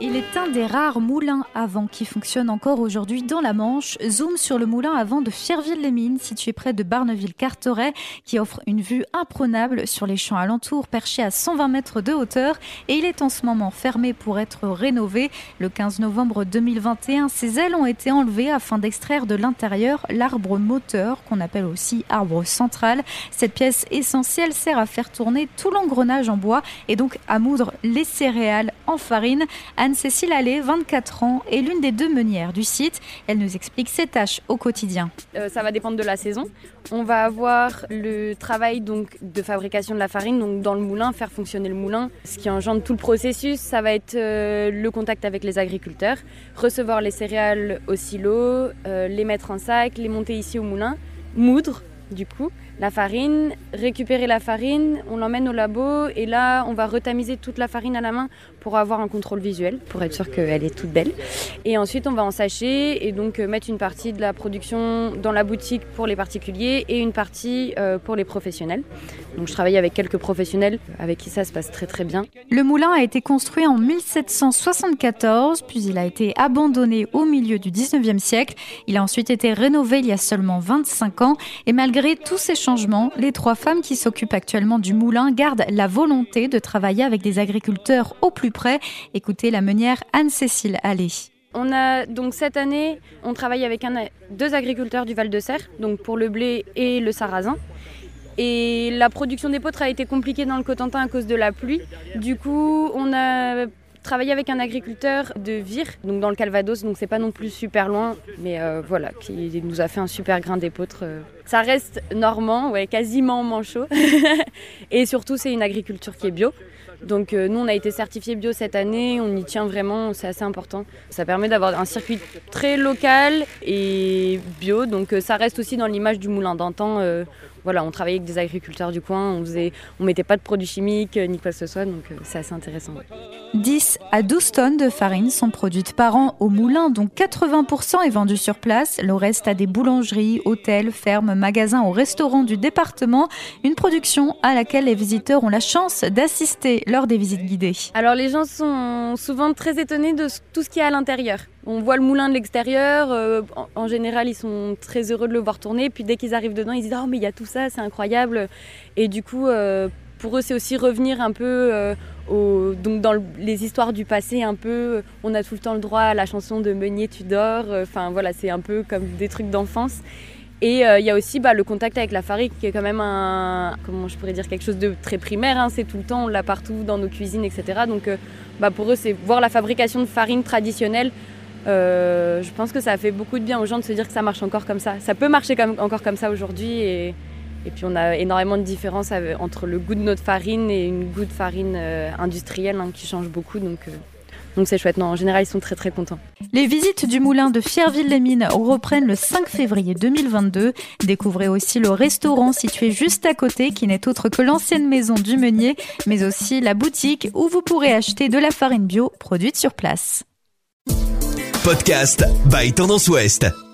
Il est un des rares moulins à vent qui fonctionne encore aujourd'hui dans la Manche. Zoom sur le moulin à vent de Fierville-les-Mines, situé près de Barneville-Carteret, qui offre une vue imprenable sur les champs alentours, perché à 120 mètres de hauteur. Et il est en ce moment fermé pour être rénové. Le 15 novembre 2021, ses ailes ont été enlevées afin d'extraire de l'intérieur l'arbre moteur, qu'on appelle aussi arbre central. Cette pièce essentielle sert à faire tourner tout l'engrenage en bois et donc à moudre les céréales en farine. Anne-Cécile Allais, 24 ans, est l'une des deux meunières du site. Elle nous explique ses tâches au quotidien. Euh, ça va dépendre de la saison. On va avoir le travail donc de fabrication de la farine, donc dans le moulin, faire fonctionner le moulin, ce qui engendre tout le processus. Ça va être euh, le contact avec les agriculteurs, recevoir les céréales au silo, euh, les mettre en sac, les monter ici au moulin, moudre du coup la farine, récupérer la farine, on l'emmène au labo et là on va retamiser toute la farine à la main pour avoir un contrôle visuel, pour être sûr qu'elle est toute belle. Et ensuite on va en sacher et donc euh, mettre une partie de la production dans la boutique pour les particuliers et une partie euh, pour les professionnels. Donc je travaille avec quelques professionnels avec qui ça se passe très très bien. Le moulin a été construit en 1774, puis il a été abandonné au milieu du 19e siècle. Il a ensuite été rénové il y a seulement 25 ans et malgré tous ces changements, les trois femmes qui s'occupent actuellement du moulin gardent la volonté de travailler avec des agriculteurs au plus près. Écoutez la meunière Anne-Cécile Allais. On a donc cette année, on travaille avec deux agriculteurs du Val de Serre, donc pour le blé et le sarrasin. Et la production des potres a été compliquée dans le Cotentin à cause de la pluie. Du coup, on a travaillé avec un agriculteur de Vire, donc dans le Calvados, donc c'est pas non plus super loin, mais euh, voilà, qui nous a fait un super grain d'épeautre. Euh. Ça reste normand, ouais, quasiment manchot. et surtout, c'est une agriculture qui est bio. Donc euh, nous, on a été certifié bio cette année, on y tient vraiment, c'est assez important. Ça permet d'avoir un circuit très local et bio, donc ça reste aussi dans l'image du moulin d'antan voilà, on travaillait avec des agriculteurs du coin, on faisait, on mettait pas de produits chimiques ni quoi que ce soit, donc c'est assez intéressant. 10 à 12 tonnes de farine sont produites par an au moulin, dont 80% est vendu sur place. Le reste à des boulangeries, hôtels, fermes, magasins ou restaurants du département. Une production à laquelle les visiteurs ont la chance d'assister lors des visites guidées. Alors les gens sont souvent très étonnés de tout ce qu'il y a à l'intérieur. On voit le moulin de l'extérieur, euh, en, général ils sont très heureux de le voir tourner, puis dès qu'ils arrivent dedans ils disent oh mais il y a tout ça, c'est incroyable. Et du coup euh, pour eux c'est aussi revenir un peu euh, donc dans les histoires du passé un peu, on a tout le temps le droit à la chanson de Meunier tu dors, enfin voilà c'est un peu comme des trucs d'enfance. Et il y a aussi bah, le contact avec la farine qui est quand même un, comment je pourrais dire, quelque chose de très primaire. Hein. c'est tout le temps, on l'a partout dans nos cuisines, etc. Donc bah, pour eux, c'est voir la fabrication de farine traditionnelle euh, je pense que ça a fait beaucoup de bien aux gens de se dire que ça marche encore comme ça. Ça peut marcher comme, encore comme ça aujourd'hui et, puis on a énormément de différences entre le goût de notre farine et une goût de farine euh, industrielle hein, qui change beaucoup. Donc euh, donc c'est chouette. Non, en général, ils sont très très contents. Les visites du moulin de Fierville-les-Mines reprennent le 5 février 2022. Découvrez aussi le restaurant situé juste à côté qui n'est autre que l'ancienne maison du meunier, mais aussi la boutique où vous pourrez acheter de la farine bio produite sur place podcast by Tendance Ouest.